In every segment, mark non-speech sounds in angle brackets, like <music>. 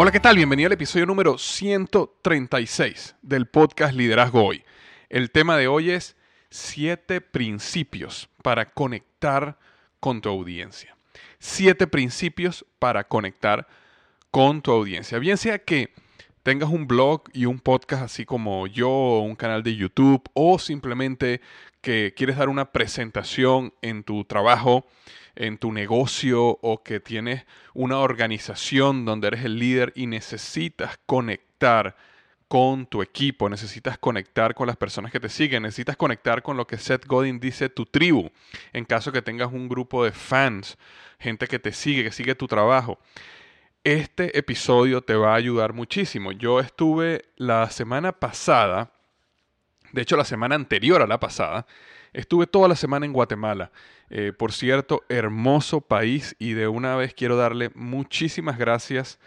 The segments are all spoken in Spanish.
Hola, ¿qué tal? Bienvenido al episodio número 136 del podcast Liderazgo Hoy. El tema de hoy es siete principios para conectar con tu audiencia. Siete principios para conectar con tu audiencia. Bien sea que tengas un blog y un podcast así como yo, un canal de YouTube, o simplemente que quieres dar una presentación en tu trabajo en tu negocio o que tienes una organización donde eres el líder y necesitas conectar con tu equipo, necesitas conectar con las personas que te siguen, necesitas conectar con lo que Seth Godin dice tu tribu, en caso que tengas un grupo de fans, gente que te sigue, que sigue tu trabajo. Este episodio te va a ayudar muchísimo. Yo estuve la semana pasada, de hecho la semana anterior a la pasada, estuve toda la semana en Guatemala eh, por cierto, hermoso país y de una vez quiero darle muchísimas gracias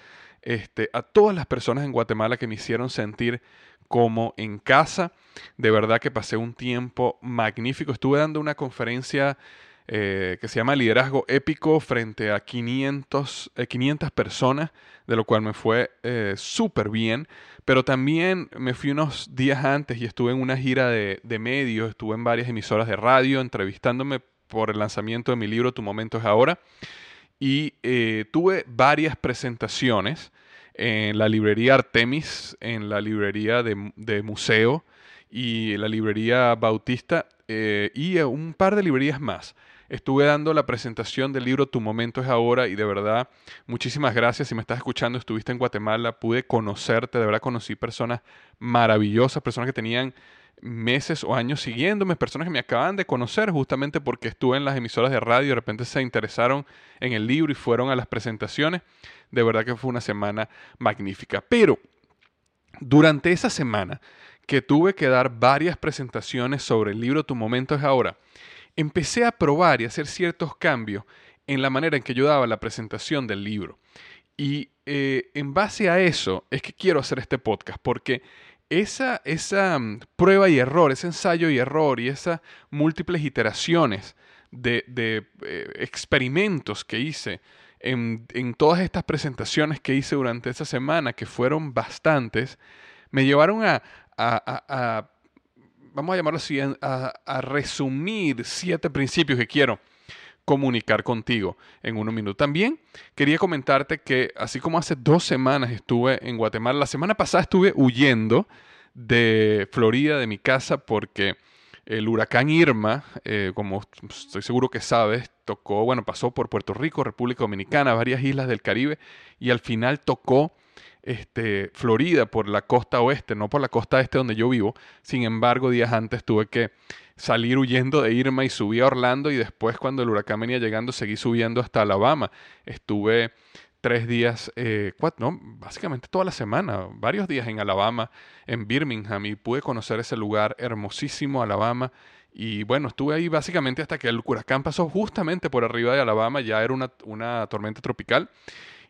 este, a todas las personas en Guatemala que me hicieron sentir como en casa. De verdad que pasé un tiempo magnífico. Estuve dando una conferencia eh, que se llama Liderazgo Épico frente a 500, 500 eh, personas, de lo cual me fue súper bien. Pero también me fui unos días antes y estuve en una gira de, de medios, estuve en varias emisoras de radio entrevistándome por el lanzamiento de mi libro Tu momento es ahora. Y eh, tuve varias presentaciones en la librería Artemis, en la librería de, museo y la librería Bautista eh, y un par de librerías más. Estuve dando la presentación del libro Tu momento es ahora y de verdad muchísimas gracias. Si me estás escuchando, estuviste en Guatemala, pude conocerte, de verdad conocí personas maravillosas, personas que tenían meses o años siguiéndome, personas que me acaban de conocer justamente porque estuve en las emisoras de radio, de repente se interesaron en el libro y fueron a las presentaciones. De verdad que fue una semana magnífica. Pero durante esa semana que tuve que dar varias presentaciones sobre el libro Tu momento es ahora, empecé a probar y hacer ciertos cambios en la manera en que yo daba la presentación del libro. Y eh, en base a eso es que quiero hacer este podcast, porque esa, esa mm, prueba y error, ese ensayo y error y esas múltiples iteraciones de, eh, experimentos que hice en, todas estas presentaciones que hice durante esa semana, que fueron bastantes, me llevaron a, vamos a llamarlo a, resumir siete principios que quiero comunicar contigo en unos minutos. También quería comentarte que así como hace dos semanas estuve en Guatemala, la semana pasada estuve huyendo de Florida, de mi casa, porque el huracán Irma, eh, como estoy seguro que sabes, tocó, bueno, pasó por Puerto Rico, República Dominicana, varias islas del Caribe, y al final tocó este, Florida por la costa oeste, no por la costa este donde yo vivo. Sin embargo, días antes tuve que salir huyendo de Irma y subí a Orlando y después cuando el huracán venía llegando seguí subiendo hasta Alabama. Estuve tres días, eh, cuatro, no, básicamente toda la semana, varios días en Alabama, en Birmingham, y pude conocer ese lugar hermosísimo, Alabama. Y bueno, estuve ahí básicamente hasta que el huracán pasó justamente por arriba de Alabama, ya era una, una tormenta tropical.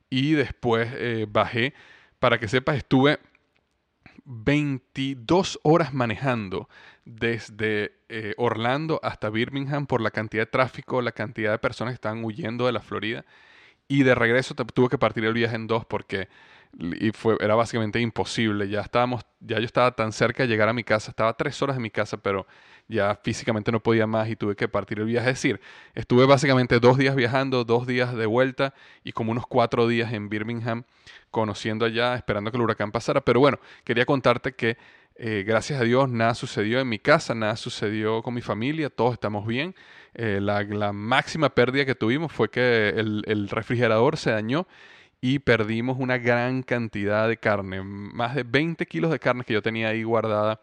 Y después eh, bajé, para que sepas, estuve 22 horas manejando desde eh, Orlando hasta Birmingham por la cantidad de tráfico, la cantidad de personas que estaban huyendo de la Florida. Y de regreso tuve que partir el viaje en dos porque y fue, era básicamente imposible. Ya estábamos, ya yo estaba tan cerca de llegar a mi casa, estaba tres horas en mi casa, pero ya físicamente no podía más y tuve que partir el viaje. Es decir, estuve básicamente dos días viajando, dos días de vuelta y como unos cuatro días en Birmingham, conociendo allá, esperando que el huracán pasara. Pero bueno, quería contarte que eh, gracias a Dios nada sucedió en mi casa, nada sucedió con mi familia, todos estamos bien. Eh, la, máxima pérdida que tuvimos fue que el, el refrigerador se dañó y perdimos una gran cantidad de carne, más de 20 kilos de carne que yo tenía ahí guardada,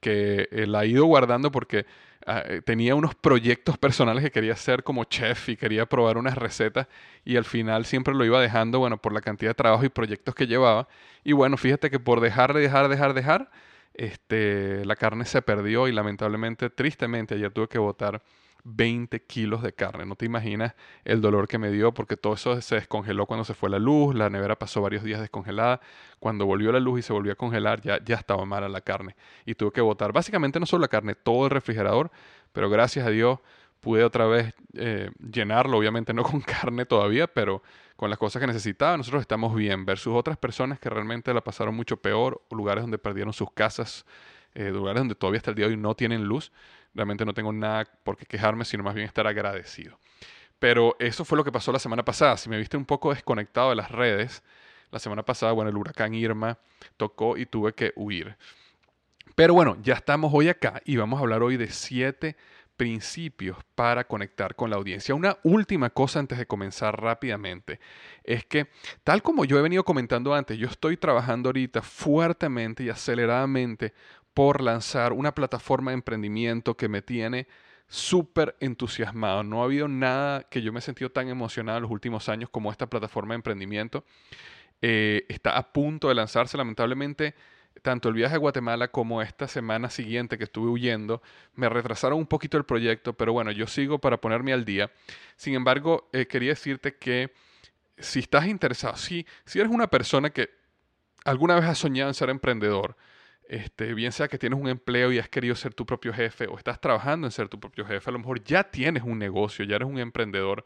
que eh, la he ido guardando porque ah, eh, tenía unos proyectos personales que quería hacer como chef y quería probar unas recetas y al final siempre lo iba dejando, bueno, por la cantidad de trabajo y proyectos que llevaba. Y bueno, fíjate que por dejar, dejar, dejar, dejar, este, la carne se perdió y lamentablemente, tristemente, ayer tuve que botar 20 kilos de carne. No te imaginas el dolor que me dio porque todo eso se descongeló cuando se fue la luz, la nevera pasó varios días descongelada. Cuando volvió la luz y se volvió a congelar, ya, ya estaba mala la carne. Y tuve que botar básicamente no solo la carne, todo el refrigerador, pero gracias a Dios pude otra vez eh, llenarlo, obviamente no con <laughs> carne todavía, pero con las cosas que necesitaba. Nosotros estamos bien versus otras personas que realmente la pasaron mucho peor, lugares donde perdieron sus casas, eh, lugares donde todavía hasta el día de hoy no tienen luz. Realmente no tengo nada por qué quejarme, sino más bien estar agradecido. Pero eso fue lo que pasó la semana pasada. Si me viste un poco desconectado de las redes, la semana pasada, bueno, el huracán Irma tocó y tuve que huir. Pero bueno, ya estamos hoy acá y vamos a hablar hoy de siete principios para conectar con la audiencia. Una última cosa antes de comenzar rápidamente es que, tal como yo he venido comentando antes, yo estoy trabajando ahorita fuertemente y aceleradamente por lanzar una plataforma de emprendimiento que me tiene súper entusiasmado. No ha habido nada que yo me he sentido tan emocionado en los últimos años como esta plataforma de emprendimiento. Eh, está a punto de lanzarse, lamentablemente. Tanto el viaje a Guatemala como esta semana siguiente que estuve huyendo me retrasaron un poquito el proyecto, pero bueno, yo sigo para ponerme al día. Sin embargo, eh, quería decirte que si estás interesado, si, si eres una persona que alguna vez ha soñado en ser emprendedor, este, bien sea que tienes un empleo y has querido ser tu propio jefe o estás trabajando en ser tu propio jefe, a lo mejor ya tienes un negocio, ya eres un emprendedor,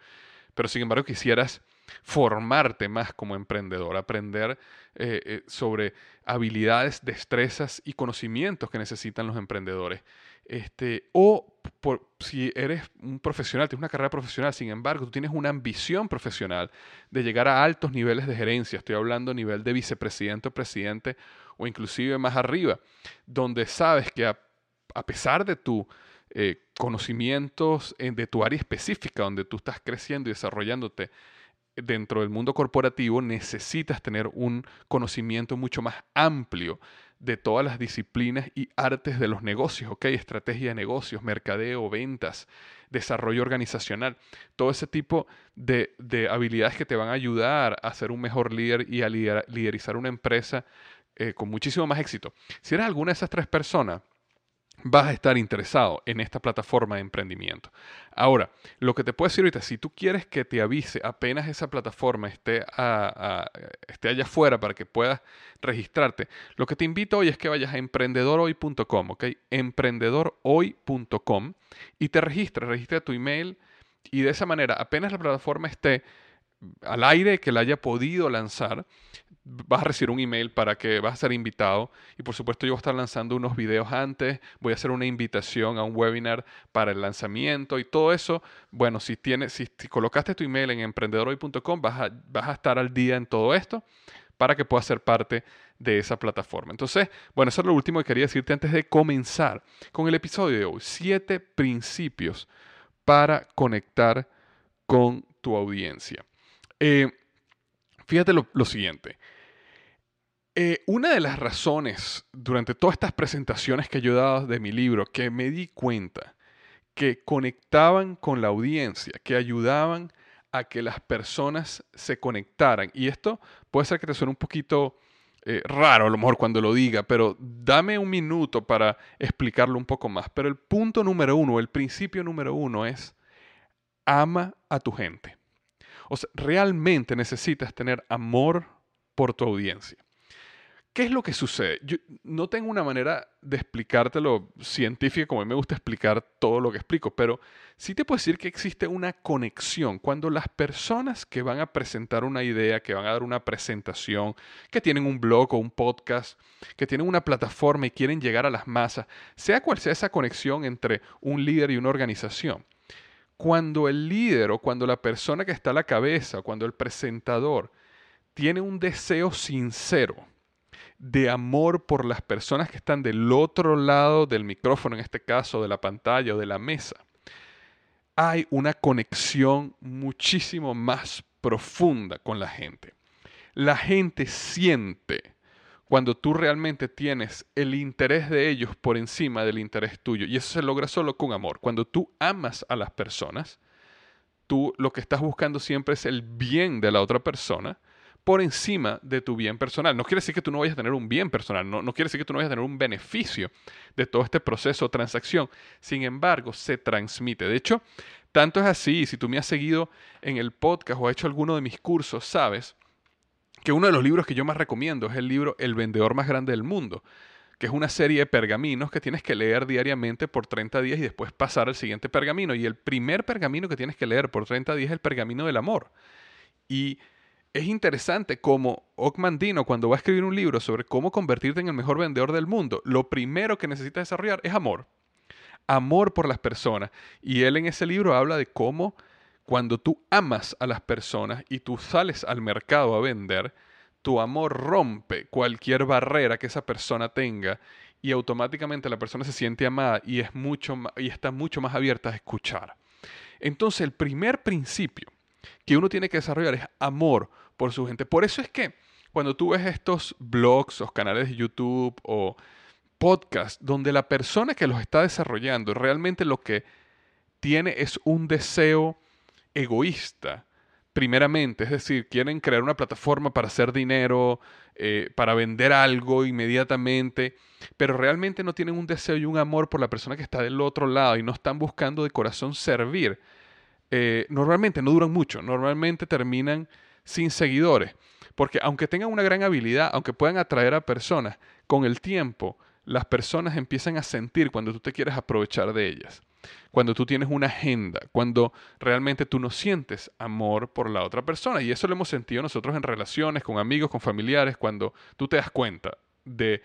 pero sin embargo quisieras formarte más como emprendedor, aprender eh, eh, sobre habilidades, destrezas y conocimientos que necesitan los emprendedores. Este, o si eres un profesional, tienes una carrera profesional, sin embargo, tú tienes una ambición profesional de llegar a altos niveles de gerencia, estoy hablando a nivel de vicepresidente o presidente o inclusive más arriba, donde sabes que a, pesar de tus eh, conocimientos de tu área específica, donde tú estás creciendo y desarrollándote dentro del mundo corporativo, necesitas tener un conocimiento mucho más amplio de todas las disciplinas y artes de los negocios, ¿ok? Estrategia de negocios, mercadeo, ventas, desarrollo organizacional, todo ese tipo de, de, habilidades que te van a ayudar a ser un mejor líder y a liderizar una empresa eh, con muchísimo más éxito. Si eres alguna de esas tres personas, vas a estar interesado en esta plataforma de emprendimiento. Ahora, lo que te puedo decir ahorita, si tú quieres que te avise apenas esa plataforma esté, esté allá afuera para que puedas registrarte, lo que te invito hoy es que vayas a emprendedorhoy.com, ¿ok? Emprendedorhoy.com y te registres, registra tu email y de esa manera, apenas la plataforma esté al aire, que la haya podido lanzar, vas a recibir un email para que vas a ser invitado y por supuesto yo voy a estar lanzando unos videos antes, voy a hacer una invitación a un webinar para el lanzamiento y todo eso, bueno, si tienes si, colocaste tu email en emprendedorhoy.com vas a, vas a estar al día en todo esto para que puedas ser parte de esa plataforma. Entonces, bueno, eso es lo último que quería decirte antes de comenzar con el episodio de hoy. Siete principios para conectar con tu audiencia. Eh, fíjate lo, siguiente. Eh, una de las razones durante todas estas presentaciones que yo he dado de mi libro que me di cuenta que conectaban con la audiencia, que ayudaban a que las personas se conectaran. Y esto puede ser que te suene un poquito eh, raro a lo mejor cuando lo diga, pero dame un minuto para explicarlo un poco más. Pero el punto número uno, el principio número uno es ama a tu gente. O sea, realmente necesitas tener amor por tu audiencia. ¿Qué es lo que sucede? Yo no tengo una manera de explicártelo científica como a mí me gusta explicar todo lo que explico, pero sí te puedo decir que existe una conexión cuando las personas que van a presentar una idea, que van a dar una presentación, que tienen un blog o un podcast, que tienen una plataforma y quieren llegar a las masas, sea cual sea esa conexión entre un líder y una organización, cuando el líder o cuando la persona que está a la cabeza, cuando el presentador tiene un deseo sincero, de amor por las personas que están del otro lado del micrófono, en este caso de la pantalla o de la mesa, hay una conexión muchísimo más profunda con la gente. La gente siente cuando tú realmente tienes el interés de ellos por encima del interés tuyo. Y eso se logra solo con amor. Cuando tú amas a las personas, tú lo que estás buscando siempre es el bien de la otra persona por encima de tu bien personal. No quiere decir que tú no vayas a tener un bien personal, no, no quiere decir que tú no vayas a tener un beneficio de todo este proceso de transacción. Sin embargo, se transmite. De hecho, tanto es así, si tú me has seguido en el podcast o has hecho alguno de mis cursos, sabes que uno de los libros que yo más recomiendo es el libro El vendedor más grande del mundo, que es una serie de pergaminos que tienes que leer diariamente por 30 días y después pasar al siguiente pergamino. Y el primer pergamino que tienes que leer por 30 días es el pergamino del amor. Y es interesante como Dino, cuando va a escribir un libro sobre cómo convertirte en el mejor vendedor del mundo, lo primero que necesita desarrollar es amor. Amor por las personas. Y él en ese libro habla de cómo cuando tú amas a las personas y tú sales al mercado a vender, tu amor rompe cualquier barrera que esa persona tenga y automáticamente la persona se siente amada y, es mucho, y está mucho más abierta a escuchar. Entonces el primer principio que uno tiene que desarrollar es amor por su gente. Por eso es que cuando tú ves estos blogs o canales de YouTube o podcasts donde la persona que los está desarrollando realmente lo que tiene es un deseo egoísta, primeramente, es decir, quieren crear una plataforma para hacer dinero, eh, para vender algo inmediatamente, pero realmente no tienen un deseo y un amor por la persona que está del otro lado y no están buscando de corazón servir eh, normalmente no duran mucho, normalmente terminan sin seguidores, porque aunque tengan una gran habilidad, aunque puedan atraer a personas, con el tiempo las personas empiezan a sentir cuando tú te quieres aprovechar de ellas, cuando tú tienes una agenda, cuando realmente tú no sientes amor por la otra persona. Y eso lo hemos sentido nosotros en relaciones, con amigos, con familiares, cuando tú te das cuenta de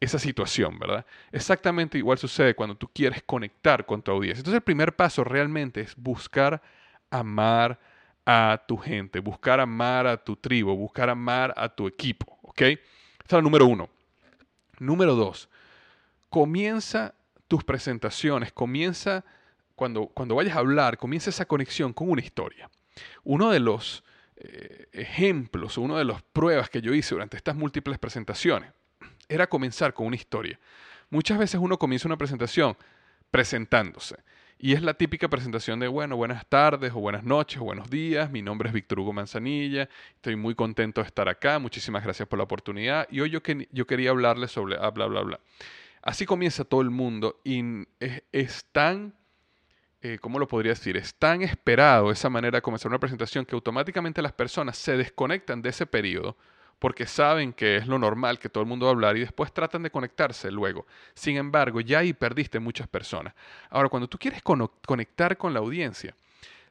esa situación, ¿verdad? Exactamente igual sucede cuando tú quieres conectar con tu audiencia. Entonces el primer paso realmente es buscar amar a tu gente, buscar amar a tu tribu, buscar amar a tu equipo, ¿ok? Esa es la número uno. Número dos, comienza tus presentaciones, comienza cuando, cuando vayas a hablar, comienza esa conexión con una historia. Uno de los eh, ejemplos, una de las pruebas que yo hice durante estas múltiples presentaciones era comenzar con una historia. Muchas veces uno comienza una presentación presentándose. Y es la típica presentación de, bueno, buenas tardes o buenas noches o buenos días. Mi nombre es Víctor Hugo Manzanilla. Estoy muy contento de estar acá. Muchísimas gracias por la oportunidad. Y hoy yo, yo quería hablarles sobre bla, bla, bla. Así comienza todo el mundo y es, tan, eh, ¿cómo lo podría decir? Es tan esperado esa manera de comenzar una presentación que automáticamente las personas se desconectan de ese periodo porque saben que es lo normal que todo el mundo va a hablar y después tratan de conectarse luego. Sin embargo, ya ahí perdiste muchas personas. Ahora, cuando tú quieres conectar con la audiencia,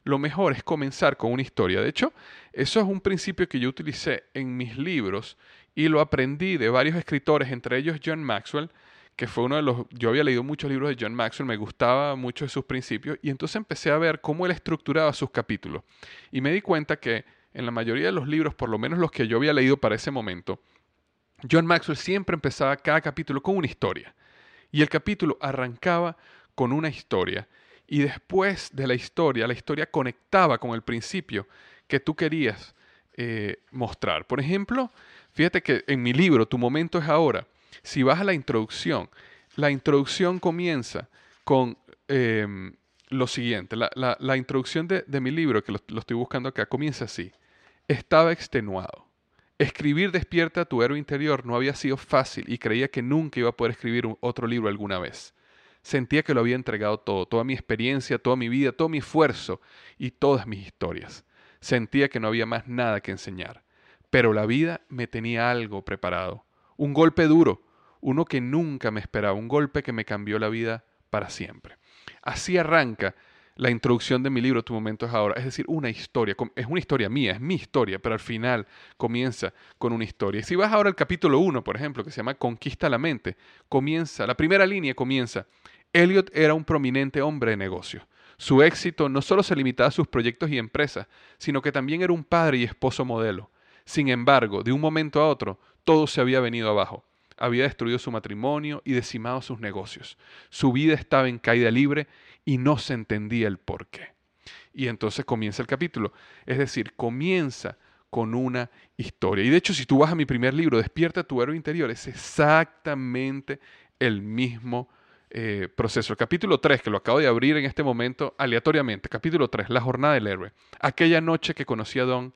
lo mejor es comenzar con una historia. De hecho, eso es un principio que yo utilicé en mis libros y lo aprendí de varios escritores, entre ellos John Maxwell, que fue uno de los... Yo había leído muchos libros de John Maxwell, me gustaba mucho de sus principios y entonces empecé a ver cómo él estructuraba sus capítulos. Y me di cuenta que en la mayoría de los libros, por lo menos los que yo había leído para ese momento, John Maxwell siempre empezaba cada capítulo con una historia. Y el capítulo arrancaba con una historia. Y después de la historia, la historia conectaba con el principio que tú querías eh, mostrar. Por ejemplo, fíjate que en mi libro, Tu momento es ahora, si vas a la introducción, la introducción comienza con em, lo siguiente, la, introducción de, mi libro, que lo, estoy buscando acá, comienza así. Estaba extenuado. Escribir Despierta tu héroe interior no había sido fácil y creía que nunca iba a poder escribir otro libro alguna vez. Sentía que lo había entregado todo, toda mi experiencia, toda mi vida, todo mi esfuerzo y todas mis historias. Sentía que no había más nada que enseñar. Pero la vida me tenía algo preparado. Un golpe duro, uno que nunca me esperaba, un golpe que me cambió la vida para siempre. Así arranca la introducción de mi libro Tu momento es ahora, es decir, una historia, es una historia mía, es mi historia, pero al final comienza con una historia. Si vas ahora al capítulo 1, por ejemplo, que se llama Conquista la mente, comienza, la primera línea comienza, Elliot era un prominente hombre de negocios. Su éxito no solo se limitaba a sus proyectos y empresas, sino que también era un padre y esposo modelo. Sin embargo, de un momento a otro, todo se había venido abajo. Había destruido su matrimonio y decimado sus negocios. Su vida estaba en caída libre y no se entendía el por qué. Y entonces comienza el capítulo. Es decir, comienza con una historia. Y de hecho, si tú vas a mi primer libro, Despierta tu héroe interior, es exactamente el mismo eh, proceso. El capítulo 3, que lo acabo de abrir en este momento aleatoriamente, capítulo 3, La jornada del héroe. Aquella noche que conocí a Don,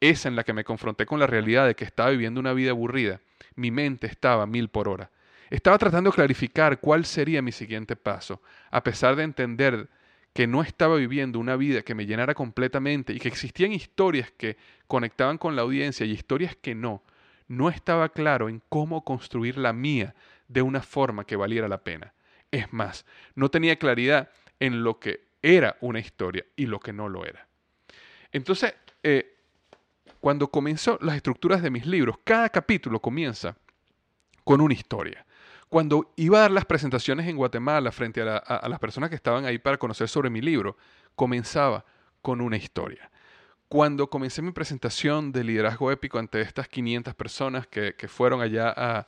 esa en la que me confronté con la realidad de que estaba viviendo una vida aburrida, mi mente estaba mil por hora. Estaba tratando de clarificar cuál sería mi siguiente paso, a pesar de entender que no estaba viviendo una vida que me llenara completamente y que existían historias que conectaban con la audiencia y historias que no. No estaba claro en cómo construir la mía de una forma que valiera la pena. Es más, no tenía claridad en lo que era una historia y lo que no lo era. Entonces, eh, cuando comenzó las estructuras de mis libros, cada capítulo comienza con una historia. Cuando iba a dar las presentaciones en Guatemala frente a, las personas que estaban ahí para conocer sobre mi libro, comenzaba con una historia. Cuando comencé mi presentación de liderazgo épico ante estas 500 personas que, fueron allá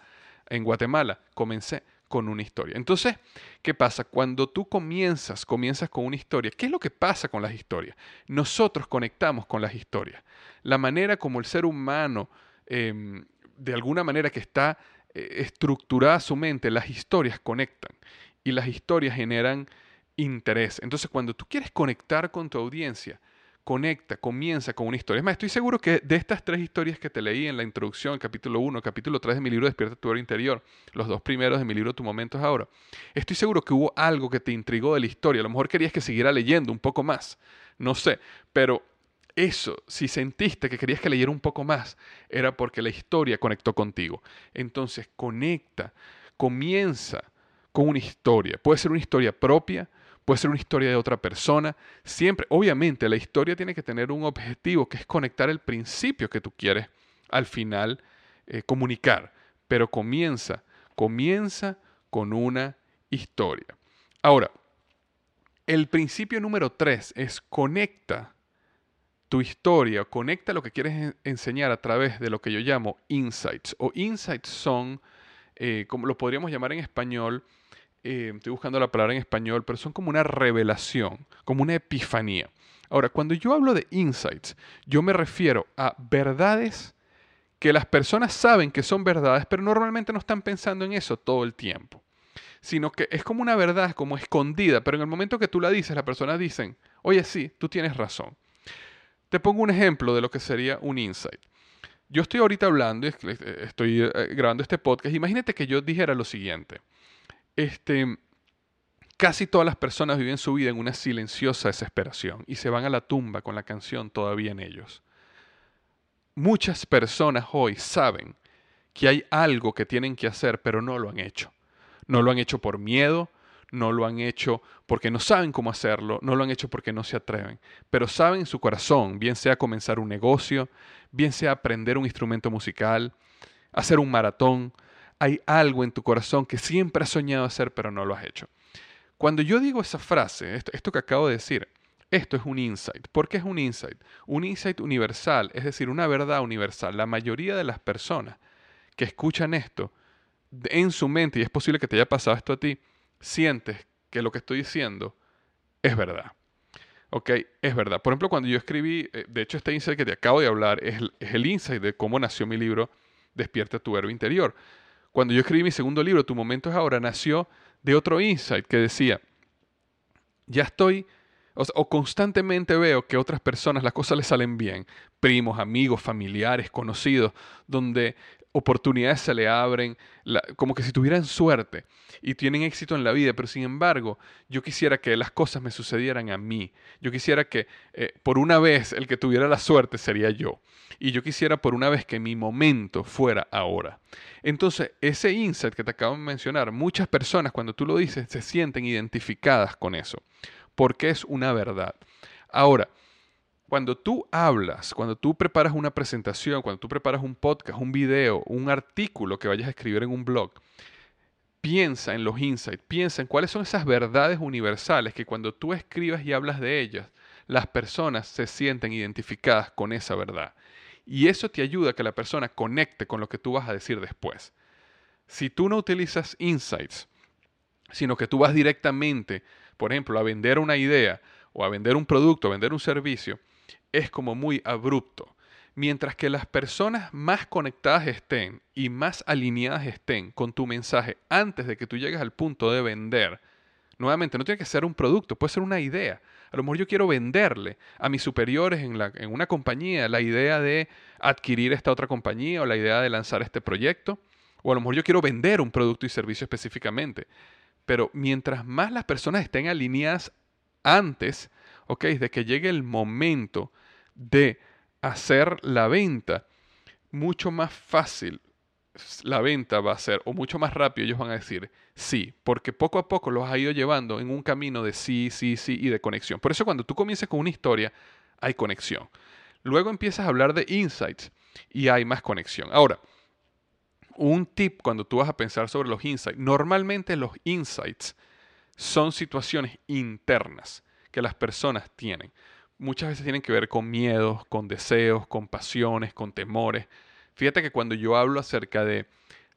en Guatemala, comencé con una historia. Entonces, ¿qué pasa? Cuando tú comienzas, comienzas con una historia, ¿qué es lo que pasa con las historias? Nosotros conectamos con las historias. La manera como el ser humano, em, de alguna manera que está estructurada su mente, las historias conectan y las historias generan interés. Entonces, cuando tú quieres conectar con tu audiencia, conecta, comienza con una historia. Es más, estoy seguro que de estas tres historias que te leí en la introducción, capítulo 1, capítulo 3 de mi libro Despierta tu hora interior, los dos primeros de mi libro Tu momento es ahora, estoy seguro que hubo algo que te intrigó de la historia. A lo mejor querías que siguiera leyendo un poco más, no sé, pero eso, si sentiste que querías que leyera un poco más, era porque la historia conectó contigo. Entonces, conecta, comienza con una historia. Puede ser una historia propia, puede ser una historia de otra persona. Siempre, obviamente, la historia tiene que tener un objetivo que es conectar el principio que tú quieres al final eh, comunicar. Pero comienza, comienza con una historia. Ahora, el principio número tres es conecta tu historia, conecta lo que quieres enseñar a través de lo que yo llamo insights. O insights son, eh, como lo podríamos llamar en español, eh, estoy buscando la palabra en español, pero son como una revelación, como una epifanía. Ahora, cuando yo hablo de insights, yo me refiero a verdades que las personas saben que son verdades, pero normalmente no están pensando en eso todo el tiempo. Sino que es como una verdad, como escondida, pero en el momento que tú la dices, las personas dicen, oye, sí, tú tienes razón. Te pongo un ejemplo de lo que sería un insight. Yo estoy ahorita hablando, estoy eh, grabando este podcast. Imagínate que yo dijera lo siguiente este, casi todas las personas viven su vida en una silenciosa desesperación y se van a la tumba con la canción todavía en ellos. Muchas personas hoy saben que hay algo que tienen que hacer, pero no lo han hecho. No lo han hecho por miedo, no lo han hecho porque no saben cómo hacerlo, no lo han hecho porque no se atreven, pero saben en su corazón, bien sea comenzar un negocio, bien sea aprender un instrumento musical, hacer un maratón, hay algo en tu corazón que siempre has soñado hacer pero no lo has hecho. Cuando yo digo esa frase, esto, que acabo de decir, esto es un insight. ¿Por qué es un insight? Un insight universal, es decir, una verdad universal. La mayoría de las personas que escuchan esto en su mente, y es posible que te haya pasado esto a ti, sientes que lo que estoy diciendo es verdad. ¿Ok? Es verdad. Por ejemplo, cuando yo escribí, eh, de hecho este insight que te acabo de hablar es el, insight de cómo nació mi libro Despierta tu héroe interior. Cuando yo escribí mi segundo libro, Tu momento es ahora, nació de otro insight que decía, ya estoy, o, constantemente veo que otras personas las cosas les salen bien, primos, amigos, familiares, conocidos, donde oportunidades se le abren, como que si tuvieran suerte y tienen éxito en la vida, pero sin embargo, yo quisiera que las cosas me sucedieran a mí. Yo quisiera que eh, por una vez el que tuviera la suerte sería yo. Y yo quisiera por una vez que mi momento fuera ahora. Entonces, ese insight que te acabo de mencionar, muchas personas cuando tú lo dices se sienten identificadas con eso, porque es una verdad. Ahora, cuando tú hablas, cuando tú preparas una presentación, cuando tú preparas un podcast, un video, un artículo que vayas a escribir en un blog, piensa en los insights, piensa en cuáles son esas verdades universales que cuando tú escribas y hablas de ellas, las personas se sienten identificadas con esa verdad. Y eso te ayuda a que la persona conecte con lo que tú vas a decir después. Si tú no utilizas insights, sino que tú vas directamente, por ejemplo, a vender una idea o a vender un producto, a vender un servicio, es como muy abrupto. Mientras que las personas más conectadas estén y más alineadas estén con tu mensaje antes de que tú llegues al punto de vender, nuevamente no tiene que ser un producto, puede ser una idea. A lo mejor yo quiero venderle a mis superiores en, la, en una compañía la idea de adquirir esta otra compañía o la idea de lanzar este proyecto. O a lo mejor yo quiero vender un producto y servicio específicamente. Pero mientras más las personas estén alineadas antes, ok, de que llegue el momento de hacer la venta, mucho más fácil la venta va a ser, o mucho más rápido ellos van a decir sí, porque poco a poco los ha ido llevando en un camino de sí, sí, sí y de conexión. Por eso cuando tú comienzas con una historia, hay conexión. Luego empiezas a hablar de insights y hay más conexión. Ahora, un tip cuando tú vas a pensar sobre los insights, normalmente los insights son situaciones internas que las personas tienen muchas veces tienen que ver con miedos, con deseos, con pasiones, con temores. Fíjate que cuando yo hablo acerca de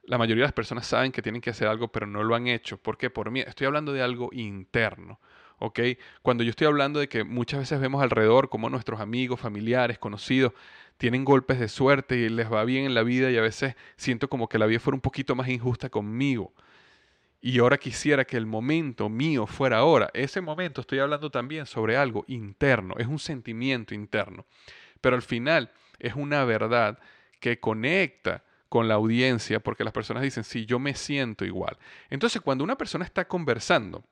la mayoría de las personas saben que tienen que hacer algo, pero no lo han hecho. ¿Por qué? Por miedo. Estoy hablando de algo interno. ¿ok? Cuando yo estoy hablando de que muchas veces vemos alrededor como nuestros amigos, familiares, conocidos tienen golpes de suerte y les va bien en la vida y a veces siento como que la vida fuera un poquito más injusta conmigo y ahora quisiera que el momento mío fuera ahora. Ese momento estoy hablando también sobre algo interno, es un sentimiento interno, pero al final es una verdad que conecta con la audiencia porque las personas dicen, sí, yo me siento igual. Entonces, cuando una persona está conversando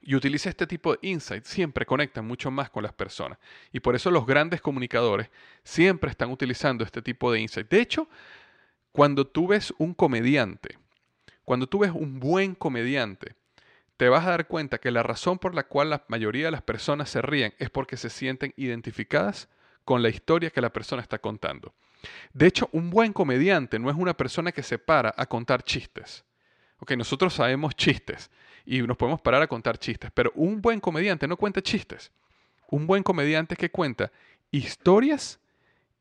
y utiliza este tipo de insights, siempre conecta mucho más con las personas. Y por eso los grandes comunicadores siempre están utilizando este tipo de insights. De hecho, cuando tú ves un comediante, cuando tú ves un buen comediante, te vas a dar cuenta que la razón por la cual la mayoría de las personas se ríen es porque se sienten identificadas con la historia que la persona está contando. De hecho, un buen comediante no es una persona que se para a contar chistes. Ok, nosotros sabemos chistes y nos podemos parar a contar chistes, pero un buen comediante no cuenta chistes. Un buen comediante es que cuenta historias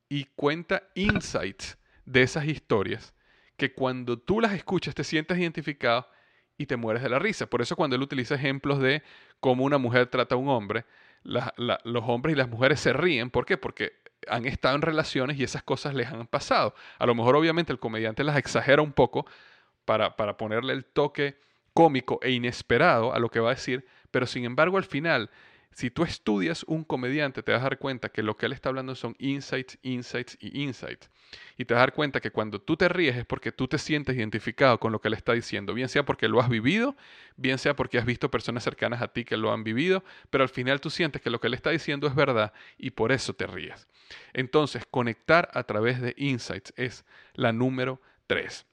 y cuenta insights de esas historias que cuando tú las escuchas te sientes identificado y te mueres de la risa. Por eso cuando él utiliza ejemplos de cómo una mujer trata a un hombre, los hombres y las mujeres se ríen. ¿Por qué? Porque han estado en relaciones y esas cosas les han pasado. A lo mejor obviamente el comediante las exagera un poco para, para ponerle el toque cómico e inesperado a lo que va a decir, pero sin embargo al final si tú estudias un comediante, te vas a dar cuenta que lo que él está hablando son insights, insights y insights. Y te vas a dar cuenta que cuando tú te ríes es porque tú te sientes identificado con lo que él está diciendo, bien sea porque lo has vivido, bien sea porque has visto personas cercanas a ti que lo han vivido, pero al final tú sientes que lo que él está diciendo es verdad y por eso te ríes. Entonces, conectar a través de insights es la número tres.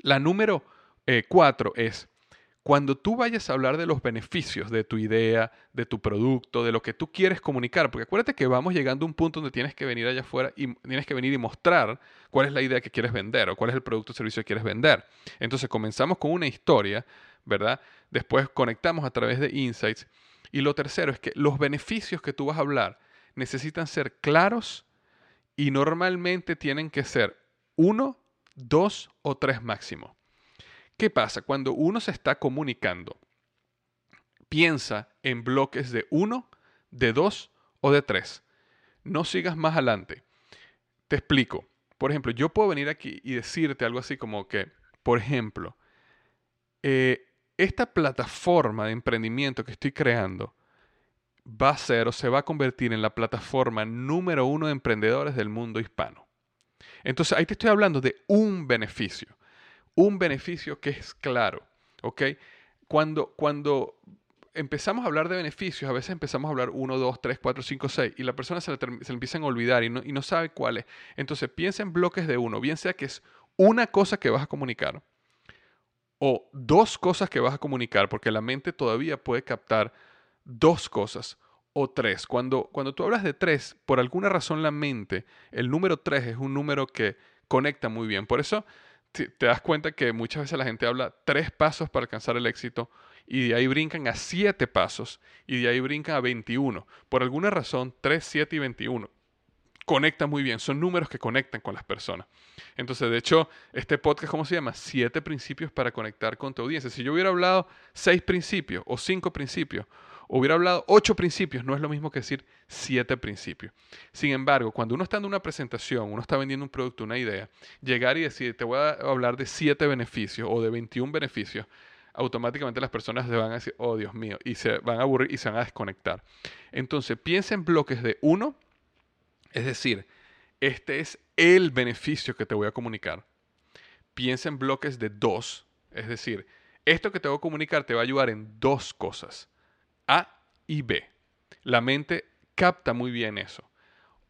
La número eh, cuatro es cuando tú vayas a hablar de los beneficios de tu idea, de tu producto, de lo que tú quieres comunicar, porque acuérdate que vamos llegando a un punto donde tienes que venir allá afuera y tienes que venir y mostrar cuál es la idea que quieres vender o cuál es el producto o servicio que quieres vender. Entonces comenzamos con una historia, ¿verdad? Después conectamos a través de insights. Y lo tercero es que los beneficios que tú vas a hablar necesitan ser claros y normalmente tienen que ser uno, dos o tres máximo. ¿Qué pasa? Cuando uno se está comunicando, piensa en bloques de uno, de dos o de tres. No sigas más adelante. Te explico. Por ejemplo, yo puedo venir aquí y decirte algo así como que, por ejemplo, eh, esta plataforma de emprendimiento que estoy creando va a ser o se va a convertir en la plataforma número uno de emprendedores del mundo hispano. Entonces ahí te estoy hablando de un beneficio, un beneficio que es claro. Cuando, cuando empezamos a hablar de beneficios, a veces empezamos a hablar 1, 2, 3, 4, 5, 6 y la persona se le, se empiezan a olvidar y no, y no sabe cuál es. Entonces piensa en bloques de uno, bien sea que es una cosa que vas a comunicar o dos cosas que vas a comunicar, porque la mente todavía puede captar dos cosas o tres. Cuando, cuando tú hablas de tres, por alguna razón la mente, el número tres es un número que conecta muy bien. Por eso te, das cuenta que muchas veces la gente habla tres pasos para alcanzar el éxito y de ahí brincan a siete pasos y de ahí brincan a 21. Por alguna razón, 3, 7 y 21 conectan muy bien, son números que conectan con las personas. Entonces, de hecho, este podcast, ¿cómo se llama? Siete principios para conectar con tu audiencia. Si yo hubiera hablado seis principios o cinco principios, hubiera hablado ocho principios, no es lo mismo que decir siete principios. Sin embargo, cuando uno está en una presentación, uno está vendiendo un producto, una idea, llegar y decir, te voy a hablar de siete beneficios o de 21 beneficios, automáticamente las personas se van a decir, oh Dios mío, y se van a aburrir y se van a desconectar. Entonces, piensa en bloques de uno, es decir, este es el beneficio que te voy a comunicar. Piensa en bloques de dos, es decir, esto que te voy a comunicar te va a ayudar en dos cosas, A y B. La mente capta muy bien eso.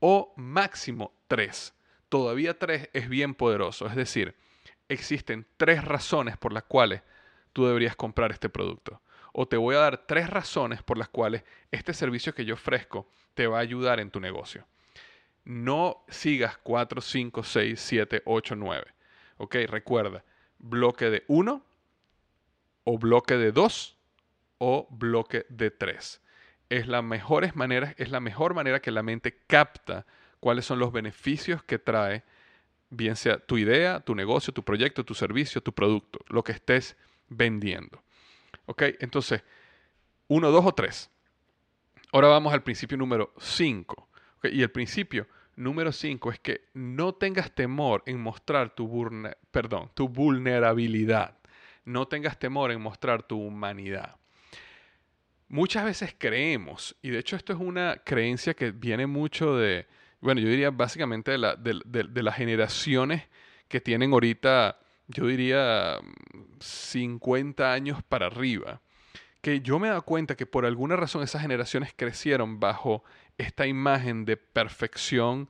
O máximo tres. Todavía tres es bien poderoso, es decir, existen tres razones por las cuales tú deberías comprar este producto. O te voy a dar tres razones por las cuales este servicio que yo ofrezco te va a ayudar en tu negocio no sigas 4, 5, 6, 7, 8, 9. Ok, recuerda, bloque de 1 o bloque de 2 o bloque de 3. Es la, mejor manera, es la mejor manera que la mente capta cuáles son los beneficios que trae, bien sea tu idea, tu negocio, tu proyecto, tu servicio, tu producto, lo que estés vendiendo. Ok, entonces, 1, 2 o 3. Ahora vamos al principio número 5 y el principio número 5 es que no tengas temor en mostrar tu, perdón, tu vulnerabilidad. No tengas temor en mostrar tu humanidad. Muchas veces creemos, y de hecho esto es una creencia que viene mucho de, bueno, yo diría básicamente de, la, de las generaciones que tienen ahorita, yo diría 50 años para arriba, que yo me he dado cuenta que por alguna razón esas generaciones crecieron bajo esta imagen de perfección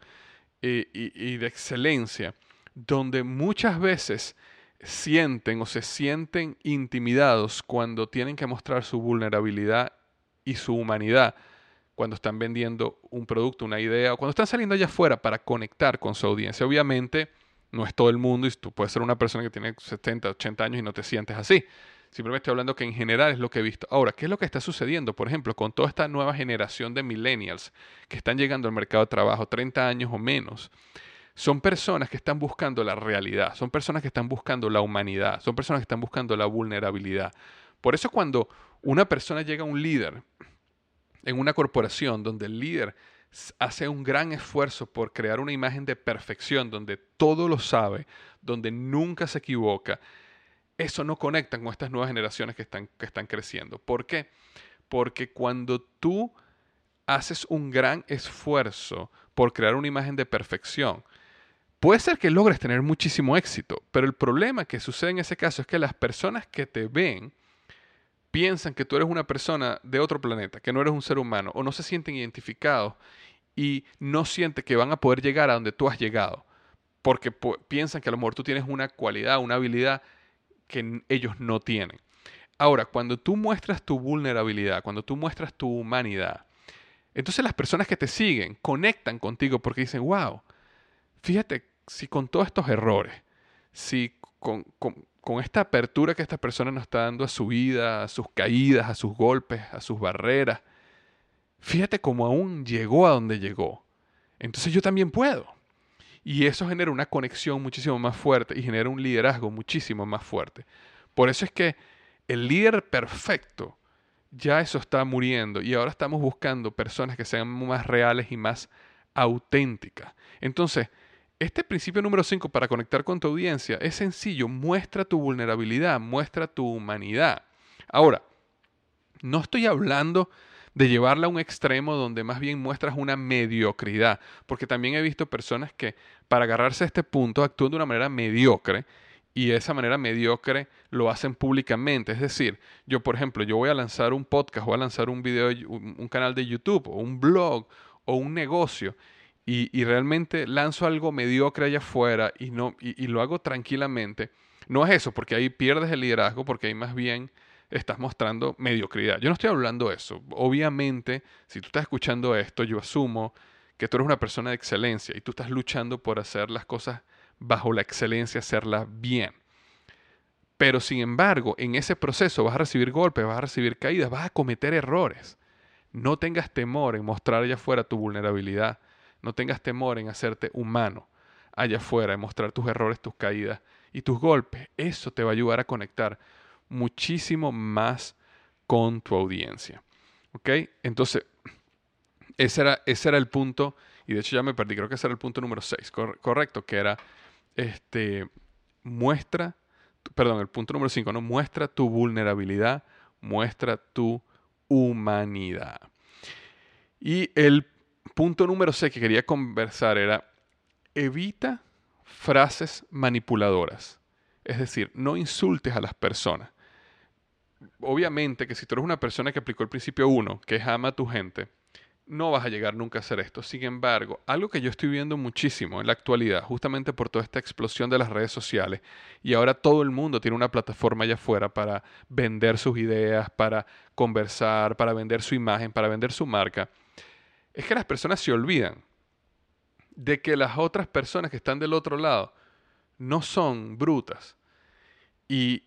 eh, y, de excelencia, donde muchas veces sienten o se sienten intimidados cuando tienen que mostrar su vulnerabilidad y su humanidad cuando están vendiendo un producto, una idea, o cuando están saliendo allá afuera para conectar con su audiencia. Obviamente, no es todo el mundo y tú puedes ser una persona que tiene 70, 80 años y no te sientes así. Simplemente estoy hablando que en general es lo que he visto. Ahora, ¿qué es lo que está sucediendo? Por ejemplo, con toda esta nueva generación de millennials que están llegando al mercado de trabajo, 30 años o menos. Son personas que están buscando la realidad, son personas que están buscando la humanidad, son personas que están buscando la vulnerabilidad. Por eso cuando una persona llega a un líder en una corporación donde el líder hace un gran esfuerzo por crear una imagen de perfección, donde todo lo sabe, donde nunca se equivoca, eso no conecta con estas nuevas generaciones que están, que están creciendo. ¿Por qué? Porque cuando tú haces un gran esfuerzo por crear una imagen de perfección, puede ser que logres tener muchísimo éxito, pero el problema que sucede en ese caso es que las personas que te ven piensan que tú eres una persona de otro planeta, que no eres un ser humano, o no se sienten identificados y no sienten que van a poder llegar a donde tú has llegado, porque piensan que a lo mejor tú tienes una cualidad, una habilidad que ellos no tienen. Ahora, cuando tú muestras tu vulnerabilidad, cuando tú muestras tu humanidad, entonces las personas que te siguen conectan contigo porque dicen, wow, fíjate, si con todos estos errores, si con, con esta apertura que esta persona nos está dando a su vida, a sus caídas, a sus golpes, a sus barreras, fíjate cómo aún llegó a donde llegó. Entonces yo también puedo. Y eso genera una conexión muchísimo más fuerte y genera un liderazgo muchísimo más fuerte. Por eso es que el líder perfecto, ya eso está muriendo y ahora estamos buscando personas que sean más reales y más auténticas. Entonces, este principio número 5 para conectar con tu audiencia es sencillo, muestra tu vulnerabilidad, muestra tu humanidad. Ahora, no estoy hablando de llevarla a un extremo donde más bien muestras una mediocridad, porque también he visto personas que para agarrarse a este punto actúan de una manera mediocre y de esa manera mediocre lo hacen públicamente. Es decir, yo por ejemplo, yo voy a lanzar un podcast, voy a lanzar un video, un canal de YouTube o un blog o un negocio y, realmente lanzo algo mediocre allá afuera y, no, y lo hago tranquilamente. No es eso, porque ahí pierdes el liderazgo, porque ahí más bien estás mostrando mediocridad. Yo no estoy hablando de eso. Obviamente, si tú estás escuchando esto, yo asumo que tú eres una persona de excelencia y tú estás luchando por hacer las cosas bajo la excelencia, hacerlas bien. Pero sin embargo, en ese proceso vas a recibir golpes, vas a recibir caídas, vas a cometer errores. No tengas temor en mostrar allá afuera tu vulnerabilidad. No tengas temor en hacerte humano allá afuera, en mostrar tus errores, tus caídas y tus golpes. Eso te va a ayudar a conectar muchísimo más con tu audiencia. ¿Ok? Entonces, ese era, ese era el punto, y de hecho ya me perdí, creo que ese era el punto número 6, correcto, que era, este, muestra, perdón, el punto número 5, ¿no? Muestra tu vulnerabilidad, muestra tu humanidad. Y el punto número 6 que quería conversar era, evita frases manipuladoras. Es decir, no insultes a las personas obviamente que si tú eres una persona que aplicó el principio 1, que es ama a tu gente, no vas a llegar nunca a hacer esto. Sin embargo, algo que yo estoy viendo muchísimo en la actualidad, justamente por toda esta explosión de las redes sociales, y ahora todo el mundo tiene una plataforma allá afuera para vender sus ideas, para conversar, para vender su imagen, para vender su marca, es que las personas se olvidan de que las otras personas que están del otro lado no son brutas. Y,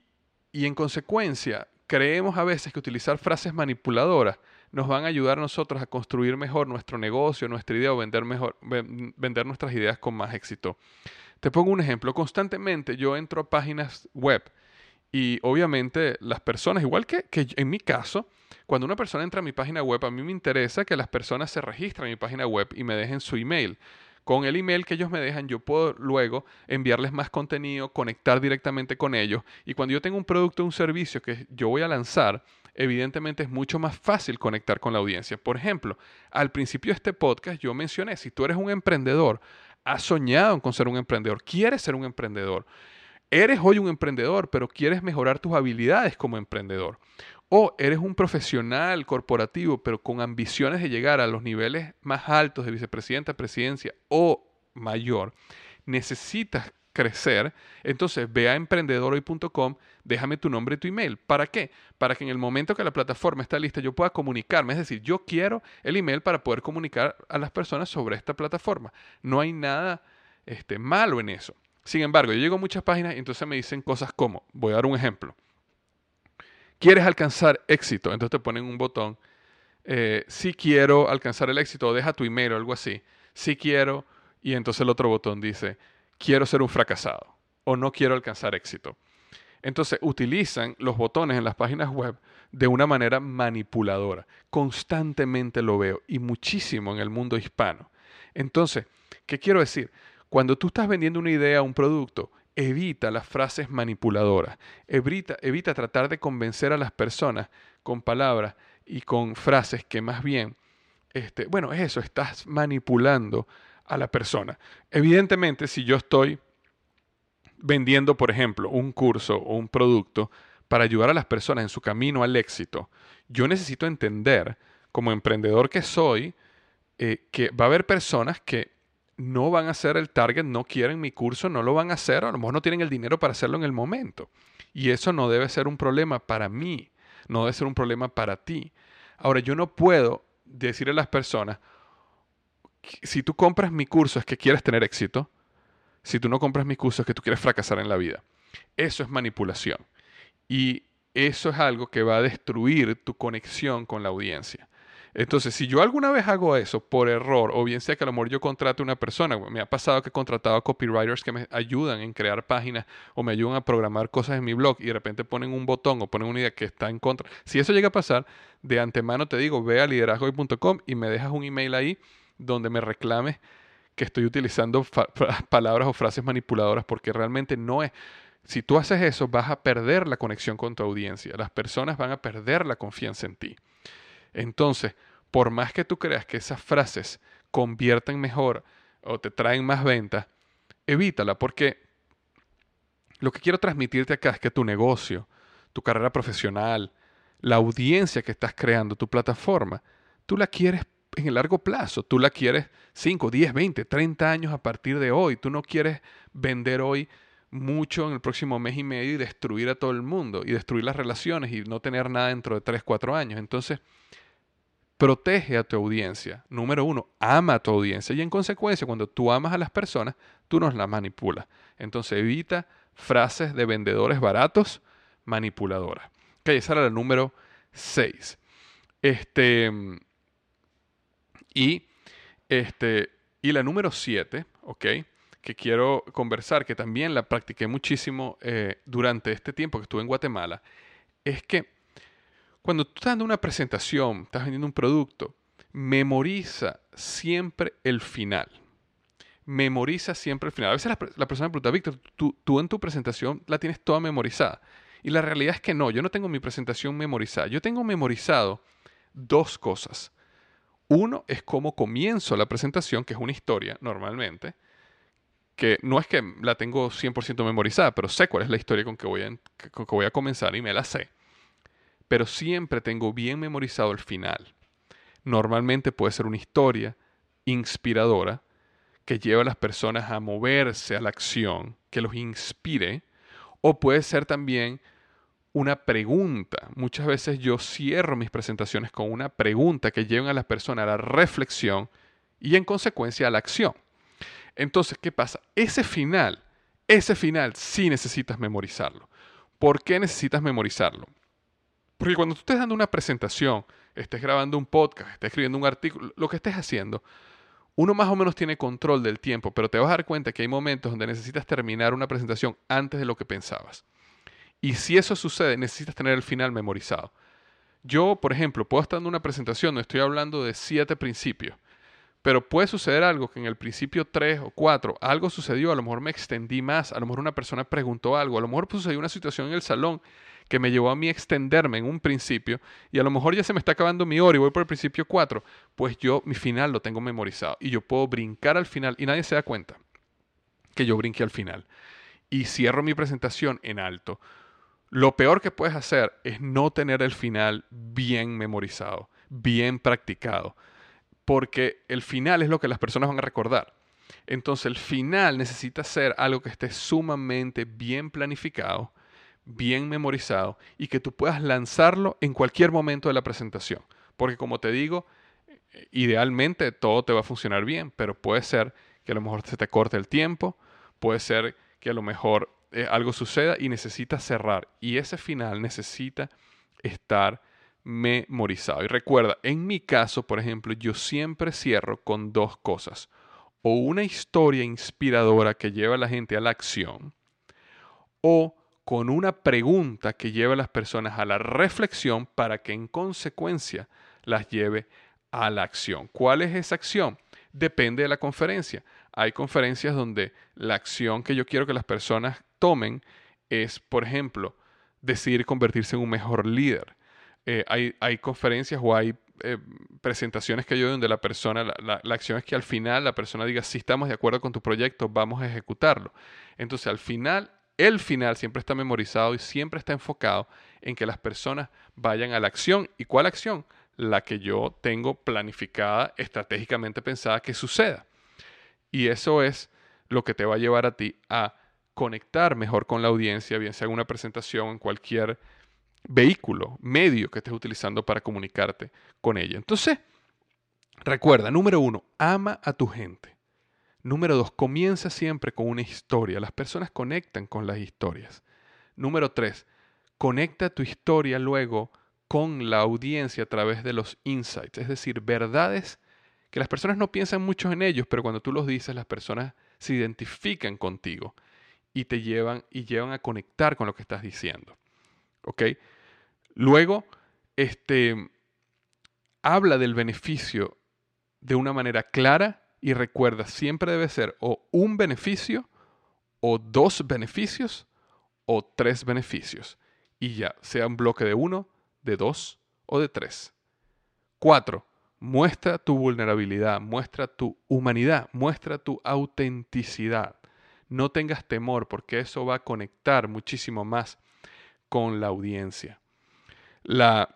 y en consecuencia, creemos a veces que utilizar frases manipuladoras nos van a ayudar a nosotros a construir mejor nuestro negocio, nuestra idea o vender, mejor, vender nuestras ideas con más éxito. Te pongo un ejemplo. Constantemente yo entro a páginas web y obviamente las personas, igual que, que en mi caso, cuando una persona entra a mi página web, a mí me interesa que las personas se registren en mi página web y me dejen su email. Con el email que ellos me dejan, yo puedo luego enviarles más contenido, conectar directamente con ellos. Y cuando yo tengo un producto o un servicio que yo voy a lanzar, evidentemente es mucho más fácil conectar con la audiencia. Por ejemplo, al principio de este podcast yo mencioné, si tú eres un emprendedor, has soñado con ser un emprendedor, quieres ser un emprendedor, eres hoy un emprendedor, pero quieres mejorar tus habilidades como emprendedor. O eres un profesional corporativo, pero con ambiciones de llegar a los niveles más altos de vicepresidenta, presidencia o mayor, necesitas crecer, entonces ve a emprendedorhoy.com, déjame tu nombre y tu email. ¿Para qué? Para que en el momento que la plataforma está lista yo pueda comunicarme. Es decir, yo quiero el email para poder comunicar a las personas sobre esta plataforma. No hay nada este, malo en eso. Sin embargo, yo llego a muchas páginas y entonces me dicen cosas como, voy a dar un ejemplo quieres alcanzar éxito, entonces te ponen un botón, eh, si quiero alcanzar el éxito, deja tu email o algo así, si quiero, y entonces el otro botón dice, quiero ser un fracasado o no quiero alcanzar éxito. Entonces utilizan los botones en las páginas web de una manera manipuladora. Constantemente lo veo y muchísimo en el mundo hispano. Entonces, ¿qué quiero decir? Cuando tú estás vendiendo una idea un producto, evita las frases manipuladoras, evita, evita tratar de convencer a las personas con palabras y con frases que más bien, este, bueno, es eso, estás manipulando a la persona. Evidentemente, si yo estoy vendiendo, por ejemplo, un curso o un producto para ayudar a las personas en su camino al éxito, yo necesito entender, como emprendedor que soy, eh, que va a haber personas que no van a ser el target, no quieren mi curso, no lo van a hacer, a lo mejor no tienen el dinero para hacerlo en el momento. Y eso no debe ser un problema para mí, no debe ser un problema para ti. Ahora, yo no puedo decirle a las personas, si tú compras mi curso es que quieres tener éxito, si tú no compras mi curso es que tú quieres fracasar en la vida. Eso es manipulación. Y eso es algo que va a destruir tu conexión con la audiencia. Entonces, si yo alguna vez hago eso por error, o bien sea que a lo mejor yo contrate una persona, me ha pasado que he contratado a copywriters que me ayudan en crear páginas o me ayudan a programar cosas en mi blog y de repente ponen un botón o ponen una idea que está en contra. Si eso llega a pasar, de antemano te digo, ve a liderazgoy.com y me dejas un email ahí donde me reclames que estoy utilizando <laughs> palabras o frases manipuladoras porque realmente no es Si tú haces eso, vas a perder la conexión con tu audiencia. Las personas van a perder la confianza en ti. Entonces, por más que tú creas que esas frases convierten mejor o te traen más ventas, evítala porque lo que quiero transmitirte acá es que tu negocio, tu carrera profesional, la audiencia que estás creando, tu plataforma, tú la quieres en el largo plazo, tú la quieres 5, 10, 20, 30 años a partir de hoy, tú no quieres vender hoy mucho en el próximo mes y medio y destruir a todo el mundo y destruir las relaciones y no tener nada dentro de 3, 4 años. Entonces, protege a tu audiencia. Número uno, ama a tu audiencia y en consecuencia, cuando tú amas a las personas, tú no las manipulas. Entonces, evita frases de vendedores baratos manipuladoras. Ok, esa era la número 6. Este, y, este, y la número 7, ok, que quiero conversar, que también la practiqué muchísimo eh, durante este tiempo que estuve en Guatemala, es que cuando tú estás dando una presentación, estás vendiendo un producto, memoriza siempre el final. Memoriza siempre el final. A veces la, persona me pregunta, Víctor, tú, tú en tu presentación la tienes toda memorizada. Y la realidad es que no, yo no tengo mi presentación memorizada. Yo tengo memorizado dos cosas. Uno es cómo comienzo la presentación, que es una historia normalmente, que no es que la tengo 100% memorizada, pero sé cuál es la historia con que voy a comenzar y me la sé. Pero siempre tengo bien memorizado el final. Normalmente puede ser una historia inspiradora que lleva a las personas a moverse a la acción, que los inspire, o puede ser también una pregunta. Muchas veces yo cierro mis presentaciones con una pregunta que lleva a las personas a la reflexión y en consecuencia a la acción. Entonces, ¿qué pasa? Ese final, ese final sí necesitas memorizarlo. ¿Por qué necesitas memorizarlo? Porque cuando tú estés dando una presentación, estés grabando un podcast, estés escribiendo un artículo, lo que estés haciendo, uno más o menos tiene control del tiempo, pero te vas a dar cuenta que hay momentos donde necesitas terminar una presentación antes de lo que pensabas. Y si eso sucede, necesitas tener el final memorizado. Yo, por ejemplo, puedo estar dando una presentación donde estoy hablando de siete principios, pero puede suceder algo que en el principio tres o cuatro algo sucedió, a lo mejor me extendí más, a lo mejor una persona preguntó algo, a lo mejor sucedió una situación en el salón que me llevó a mí extenderme en un principio y a lo mejor ya se me está acabando mi hora y voy por el principio cuatro, pues yo mi final lo tengo memorizado y yo puedo brincar al final y nadie se da cuenta que yo brinqué al final. Y cierro mi presentación en alto lo peor que puedes hacer es no tener el final bien memorizado, bien practicado, porque el final es lo que las personas van a recordar. Entonces el final necesita ser algo que esté sumamente bien planificado, bien memorizado y que tú puedas lanzarlo en cualquier momento de la presentación. Porque como te digo, idealmente todo te va a funcionar bien, pero puede ser que a lo mejor se te corte el tiempo, puede ser que a lo mejor eh, algo suceda y necesita cerrar. Y ese final necesita estar memorizado. Y recuerda, en mi caso, por ejemplo, yo siempre cierro con dos cosas. O una historia inspiradora que lleva a la gente a la acción, o con una pregunta que lleva a las personas a la reflexión para que en consecuencia las lleve a la acción. ¿Cuál es esa acción? Depende de la conferencia. Hay conferencias donde la acción que yo quiero que las personas tomen es, por ejemplo, decidir convertirse en un mejor líder. Eh, hay, conferencias o hay eh, presentaciones que yo donde la persona, la, la, acción es que al final la persona diga, si estamos de acuerdo con tu proyecto, vamos a ejecutarlo. Entonces al final, el final siempre está memorizado y siempre está enfocado en que las personas vayan a la acción. ¿Y cuál acción? La que yo tengo planificada, estratégicamente pensada que suceda. Y eso es lo que te va a llevar a ti a conectar mejor con la audiencia, bien sea en una presentación, en cualquier vehículo, medio que estés utilizando para comunicarte con ella. Entonces, recuerda, número uno, ama a tu gente. Número dos, comienza siempre con una historia. Las personas conectan con las historias. Número tres, conecta tu historia luego con la audiencia a través de los insights, es decir, verdades que las personas no piensan mucho en ellos, pero cuando tú los dices, las personas se identifican contigo y te llevan y llevan a conectar con lo que estás diciendo. ¿Ok? Luego, este, habla del beneficio de una manera clara y recuerda, siempre debe ser o un beneficio o dos beneficios o tres beneficios. Y ya, sea un bloque de uno, de dos o de tres. Cuatro, muestra tu vulnerabilidad, muestra tu humanidad, muestra tu autenticidad. No tengas temor porque eso va a conectar muchísimo más con la audiencia. La,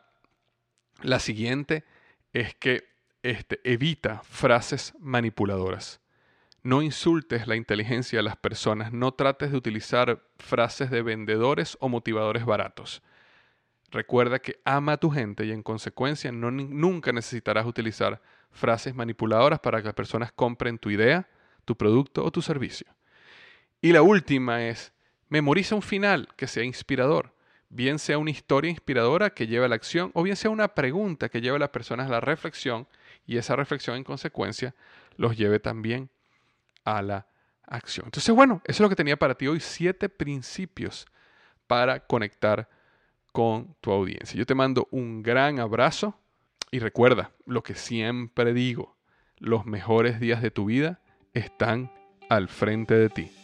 la siguiente es que este, evita frases manipuladoras. No insultes la inteligencia de las personas, no trates de utilizar frases de vendedores o motivadores baratos. Recuerda que ama a tu gente y en consecuencia nunca necesitarás utilizar frases manipuladoras para que las personas compren tu idea, tu producto o tu servicio. Y la última es, memoriza un final que sea inspirador, bien sea una historia inspiradora que lleve a la acción o bien sea una pregunta que lleve a las personas a la reflexión y esa reflexión en consecuencia los lleve también a la acción. Entonces, bueno, eso es lo que tenía para ti hoy, siete principios para conectar con tu audiencia. Yo te mando un gran abrazo y recuerda lo que siempre digo, los mejores días de tu vida están al frente de ti.